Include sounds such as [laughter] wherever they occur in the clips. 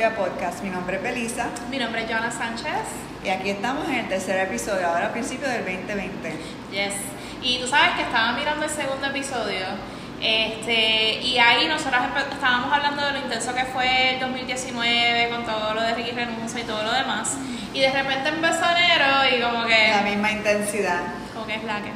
Historia Podcast. Mi nombre es Belisa. Mi nombre es Joana Sánchez. Y aquí estamos en el tercer episodio, ahora a principios del 2020. Yes. Y tú sabes que estaba mirando el segundo episodio. Este, y ahí nosotros estábamos hablando de lo intenso que fue el 2019 con todo lo de Ricky Renuncia y todo lo demás. Y de repente empezó enero y como que... La misma intensidad. Como que es la que...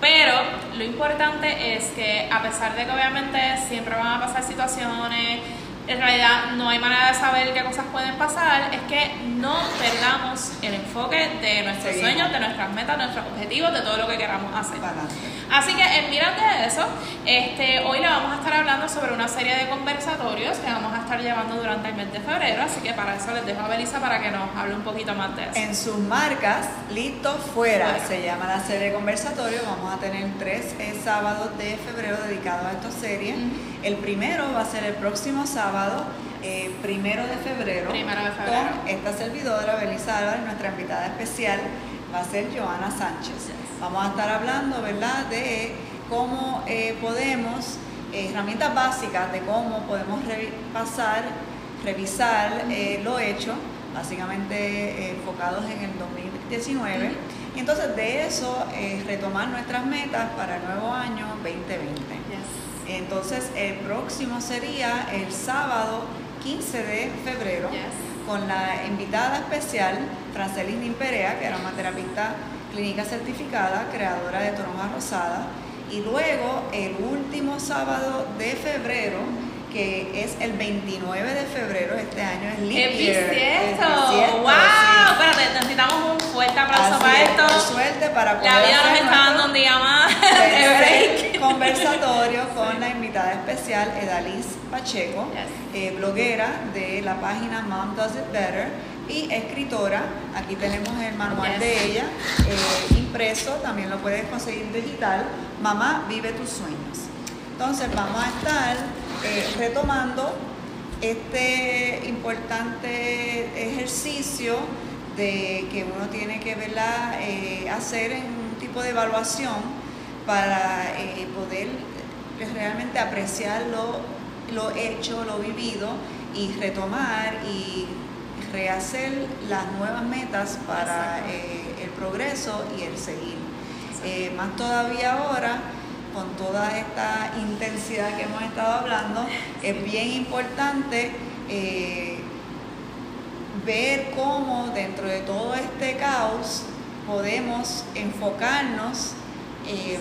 Pero lo importante es que a pesar de que obviamente siempre van a pasar situaciones, en realidad no hay manera de saber qué cosas pueden pasar, es que no perdamos el enfoque de nuestros sueños, de nuestras metas, de nuestros objetivos, de todo lo que queramos hacer. Así que en miras de eso, este, hoy le vamos a estar hablando sobre una serie de conversatorios que vamos a estar llevando durante el mes de febrero, así que para eso les dejo a Belisa para que nos hable un poquito más de eso. En sus marcas, listo fuera, se llama la serie de conversatorios, vamos a tener tres eh, sábados de febrero dedicados a esta serie. El primero va a ser el próximo sábado, eh, primero, de febrero, primero de febrero, con esta servidora, Belisa Álvarez, nuestra invitada especial va a ser Joana Sánchez. Vamos a estar hablando, ¿verdad?, de cómo eh, podemos, eh, herramientas básicas de cómo podemos repasar, revisar lo hecho, básicamente enfocados en el 2019. Y entonces de eso retomar nuestras metas para el nuevo año 2020. Entonces, el próximo sería el sábado 15 de febrero con la invitada especial, Francelis Nimperea, que era una terapista clínica certificada, creadora de Toronja Rosada. Y luego, el último sábado de febrero, que es el 29 de febrero este año, es Leap ¡Es ¡Wow! Espérate, necesitamos un fuerte aplauso para esto. Suerte para poder La vida nos está dando un día más de [laughs] conversatorio con la invitada especial Edalis Pacheco, eh, bloguera de la página Mom Does It Better y escritora. Aquí tenemos el manual de ella eh, impreso, también lo puedes conseguir digital. Mamá, vive tus sueños. Entonces vamos a estar eh, retomando este importante ejercicio de que uno tiene que verla, eh, hacer en un tipo de evaluación para eh, poder realmente apreciar lo, hecho, lo vivido y retomar y rehacer las nuevas metas para el progreso y el seguir. más todavía ahora con toda esta intensidad que hemos estado hablando, es bien importante eh, ver cómo dentro de todo este caos podemos enfocarnos eh,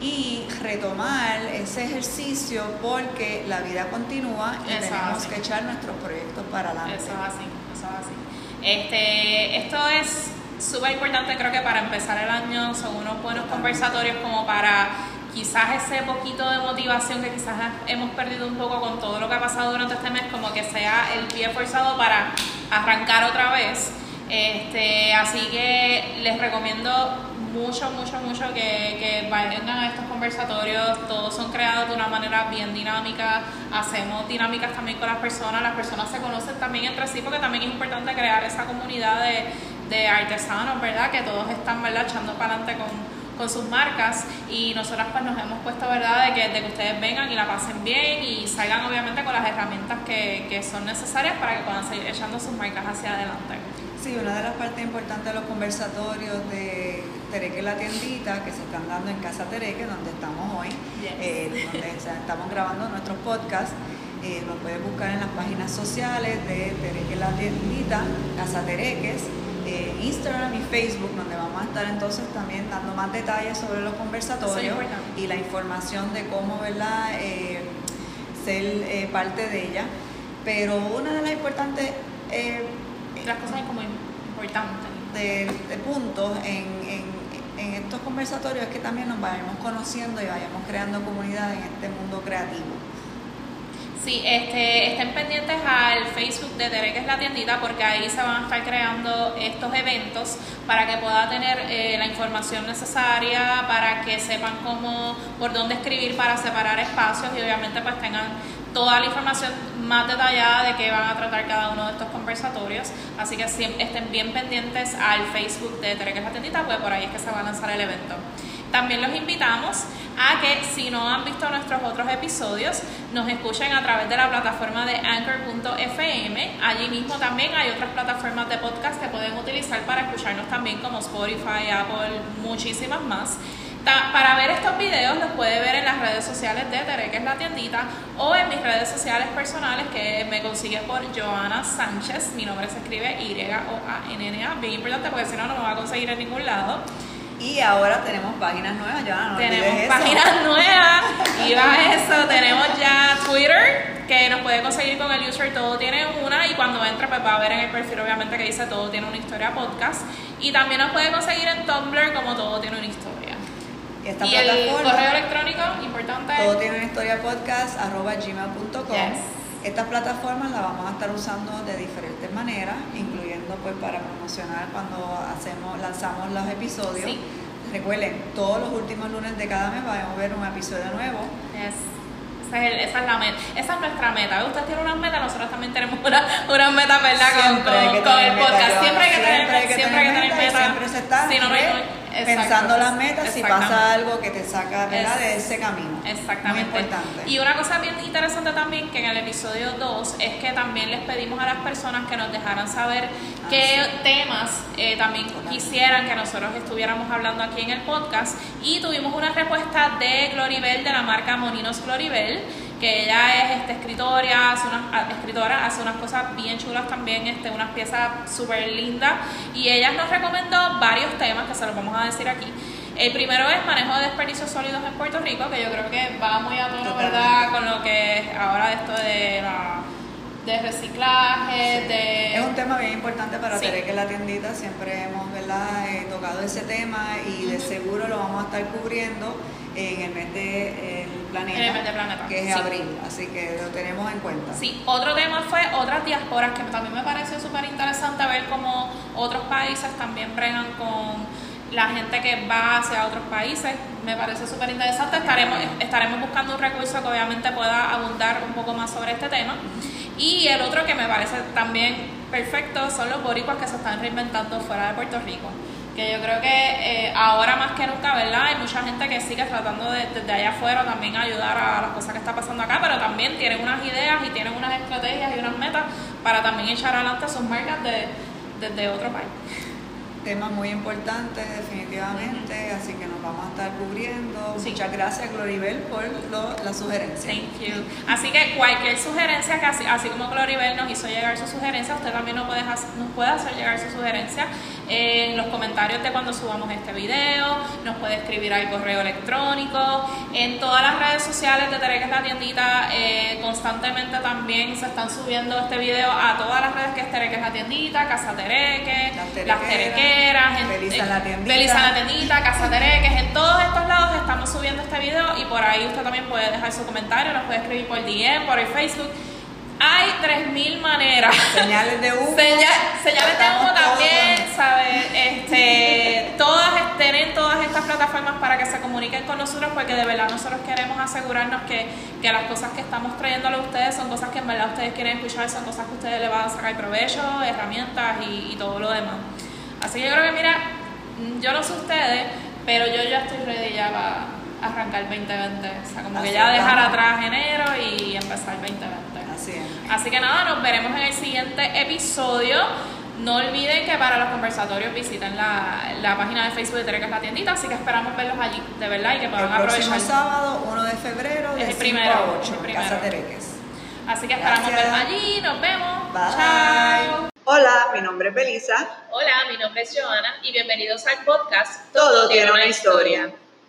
y retomar ese ejercicio porque la vida continúa y tenemos que echar nuestros proyectos para adelante. Eso es así, eso es así. Este, esto es súper importante, creo que para empezar el año son unos buenos conversatorios como para quizás ese poquito de motivación que quizás hemos perdido un poco con todo lo que ha pasado durante este mes, como que sea el pie forzado para arrancar otra vez. Este, así que les recomiendo mucho, mucho, mucho que, que vayan a estos conversatorios. Todos son creados de una manera bien dinámica. Hacemos dinámicas también con las personas. Las personas se conocen también entre sí porque también es importante crear esa comunidad de, de artesanos, ¿verdad? Que todos están, ¿verdad? Echando para adelante con con sus marcas y nosotras pues nos hemos puesto verdad de que, de que ustedes vengan y la pasen bien y salgan obviamente con las herramientas que, que son necesarias para que puedan seguir echando sus marcas hacia adelante. Sí, una de las partes importantes de los conversatorios de Tereque la tiendita que se están dando en Casa Tereque, donde estamos hoy, eh, donde estamos grabando nuestros podcasts. Eh, nos puedes buscar en las páginas sociales de Tereque la tiendita, Casa Tereques, Instagram y Facebook, donde vamos a estar entonces también dando más detalles sobre los conversatorios y la información de cómo ¿verdad? Eh, ser eh, parte de ella. Pero una de las importantes... Eh, las cosas como importantes. De, puntos en, en estos conversatorios es que también nos vayamos conociendo y vayamos creando comunidad en este mundo creativo. Sí, este, estén pendientes al Facebook de que es la tiendita, porque ahí se van a estar creando estos eventos para que pueda tener eh, la información necesaria, para que sepan cómo, por dónde escribir para separar espacios y obviamente pues tengan toda la información más detallada de qué van a tratar cada uno de estos conversatorios. Así que estén bien pendientes al Facebook de Tere, que es la pues por ahí es que se va a lanzar el evento. También los invitamos a que si no han visto nuestros otros episodios, nos escuchen a través de la plataforma de anchor.fm. Allí mismo también hay otras plataformas de podcast que pueden utilizar para escucharnos también como Spotify, Apple, muchísimas más. Para ver estos videos los puede ver en las redes sociales de Tere, que es la tiendita, o en mis redes sociales personales que me consigues por Joana Sánchez. Mi nombre se escribe Y-O-A-N-N-A. Bien importante porque si no, no me va a conseguir en ningún lado. Y ahora tenemos páginas nuevas, ya no Tenemos páginas [laughs] nuevas, y a eso, tenemos ya Twitter, que nos puede conseguir con el user Todo Tiene Una, y cuando entre pues va a ver en el perfil obviamente que dice Todo Tiene Una Historia Podcast, y también nos puede conseguir en Tumblr como Todo Tiene Una Historia. Y el correo electrónico, importante. Todo tiene una historia podcast, arroba gmail.com. Estas plataformas las vamos a estar usando de diferentes maneras, incluyendo pues para promocionar cuando hacemos, lanzamos los episodios. Recuerden, todos los últimos lunes de cada mes vamos a ver un episodio nuevo. Esa es, esa es, la meta. Esa es nuestra meta. Usted tiene una meta, nosotros también tenemos una, una meta, ¿verdad? Con, con, el podcast. siempre hay que tener, siempre hay que tener meta. Siempre se está si no, no pensando las metas si pasa algo que te saca ¿verdad? de ese camino. Exactamente. Y una cosa bien interesante también que en el episodio 2 es que también les pedimos a las personas que nos dejaran saber ah, qué temas eh, también quisieran que nosotros estuviéramos hablando aquí en el podcast y tuvimos una respuesta de Gloribel de la marca Moninos Gloribel que ella es este, escritora, hace unas, ah, escritora, hace unas cosas bien chulas también, este, unas piezas súper lindas. Y ella nos recomendó varios temas que se los vamos a decir aquí. El primero es manejo de desperdicios sólidos en Puerto Rico, que yo creo que va muy a tono, ¿verdad? Con lo que ahora esto de la de reciclaje, de... Es un tema bien importante para sí. que la tiendita, siempre hemos ¿verdad? Eh, tocado ese tema y de seguro lo vamos a estar cubriendo en el mes de planeta, que es abril, así que lo tenemos en cuenta. Sí, otro tema fue otras diásporas, que también me pareció súper interesante ver cómo otros países también bregan con la gente que va hacia otros países. Me parece súper interesante. Estaremos, estaremos buscando un recurso que obviamente pueda abundar un poco más sobre este tema. Y el otro que me parece también perfecto son los boricuas que se están reinventando fuera de Puerto Rico que yo creo que eh, ahora más que nunca, ¿verdad? Hay mucha gente que sigue tratando de, desde allá afuera también ayudar a las cosas que está pasando acá, pero también tienen unas ideas y tienen unas estrategias y unas metas para también echar adelante sus marcas de, desde otro país tema muy importante definitivamente, así que nos vamos a estar cubriendo. Muchas gracias Gloribel por la sugerencia. Thank you. Así que cualquier sugerencia, que así, así, como Gloribel nos hizo llegar su sugerencia, usted también nos puede, nos puede hacer llegar su sugerencia en los comentarios de cuando subamos este video, nos puede escribir al correo electrónico, en todas las redes sociales de es la tiendita, eh, constantemente también se están subiendo este video a todas las redes que es es la tiendita, Casa Tereque, las Tereque Feliz en, la tiendita. La tiendita, Casa Tereques, en todos estos lados estamos subiendo este video y por ahí usted también puede dejar su comentario, nos puede escribir por DM, por el Facebook. Hay 3.000 maneras. Señales de humo. señales comuniquen con nosotros porque de verdad nosotros queremos asegurarnos que, que las cosas que estamos trayéndole a ustedes son cosas que en verdad ustedes quieren escuchar, son cosas que ustedes le van a sacar provecho, herramientas y, y todo lo demás. Así que yo creo que, mira, yo no sé ustedes, pero yo ya estoy ready ya para arrancar el 2020. O sea, como que ya dejar atrás enero y empezar el 2020. Así es. Así que nada, nos veremos en el siguiente episodio. No olviden que para los conversatorios visiten la, la página de Facebook de Terecas La Tiendita, así que esperamos verlos allí, de verdad, y que puedan el aprovechar. El sábado, 1 de febrero, de es el primero, a 8, Casa Tereques. Así que esperamos verlos allí, nos vemos. Bye. Chao. Hola, mi nombre es Belisa. Hola, mi nombre es Joana y bienvenidos al podcast Todo, tiene una historia.